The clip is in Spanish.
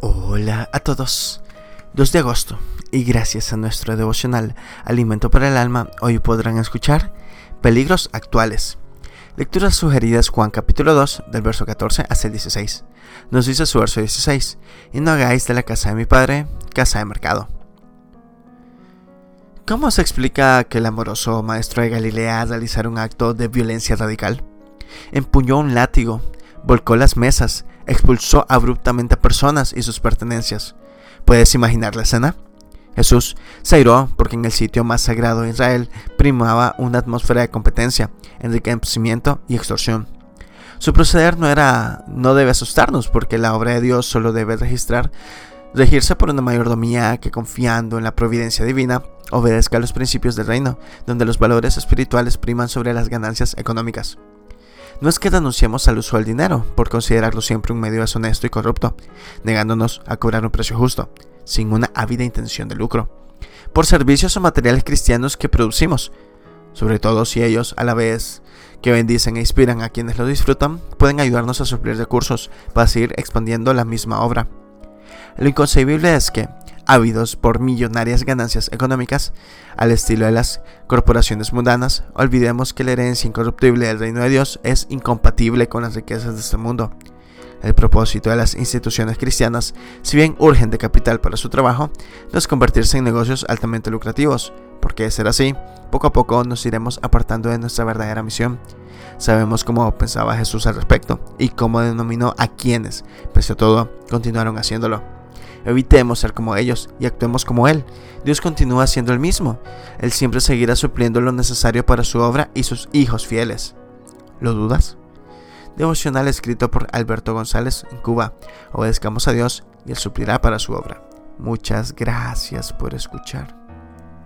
Hola a todos. 2 de agosto y gracias a nuestro devocional Alimento para el Alma, hoy podrán escuchar Peligros Actuales. Lecturas sugeridas Juan capítulo 2 del verso 14 hasta el 16. Nos dice su verso 16, y no hagáis de la casa de mi padre casa de mercado. ¿Cómo se explica que el amoroso maestro de Galilea realizara un acto de violencia radical? Empuñó un látigo, volcó las mesas, expulsó abruptamente a personas y sus pertenencias. ¿Puedes imaginar la escena? Jesús se airó porque en el sitio más sagrado de Israel primaba una atmósfera de competencia, enriquecimiento y extorsión. Su proceder no era no debe asustarnos porque la obra de Dios solo debe registrar regirse por una mayordomía que confiando en la providencia divina obedezca a los principios del reino, donde los valores espirituales priman sobre las ganancias económicas. No es que denunciemos al uso del dinero por considerarlo siempre un medio deshonesto y corrupto, negándonos a cobrar un precio justo, sin una ávida intención de lucro, por servicios o materiales cristianos que producimos, sobre todo si ellos, a la vez que bendicen e inspiran a quienes lo disfrutan, pueden ayudarnos a suplir recursos para seguir expandiendo la misma obra. Lo inconcebible es que, ávidos por millonarias ganancias económicas, al estilo de las corporaciones mundanas, olvidemos que la herencia incorruptible del reino de Dios es incompatible con las riquezas de este mundo. El propósito de las instituciones cristianas, si bien urgen de capital para su trabajo, no es convertirse en negocios altamente lucrativos, porque de ser así, poco a poco nos iremos apartando de nuestra verdadera misión. Sabemos cómo pensaba Jesús al respecto y cómo denominó a quienes, pese a todo, continuaron haciéndolo. Evitemos ser como ellos y actuemos como Él. Dios continúa siendo el mismo. Él siempre seguirá supliendo lo necesario para su obra y sus hijos fieles. ¿Lo dudas? Devocional escrito por Alberto González en Cuba. Obedezcamos a Dios y Él suplirá para su obra. Muchas gracias por escuchar.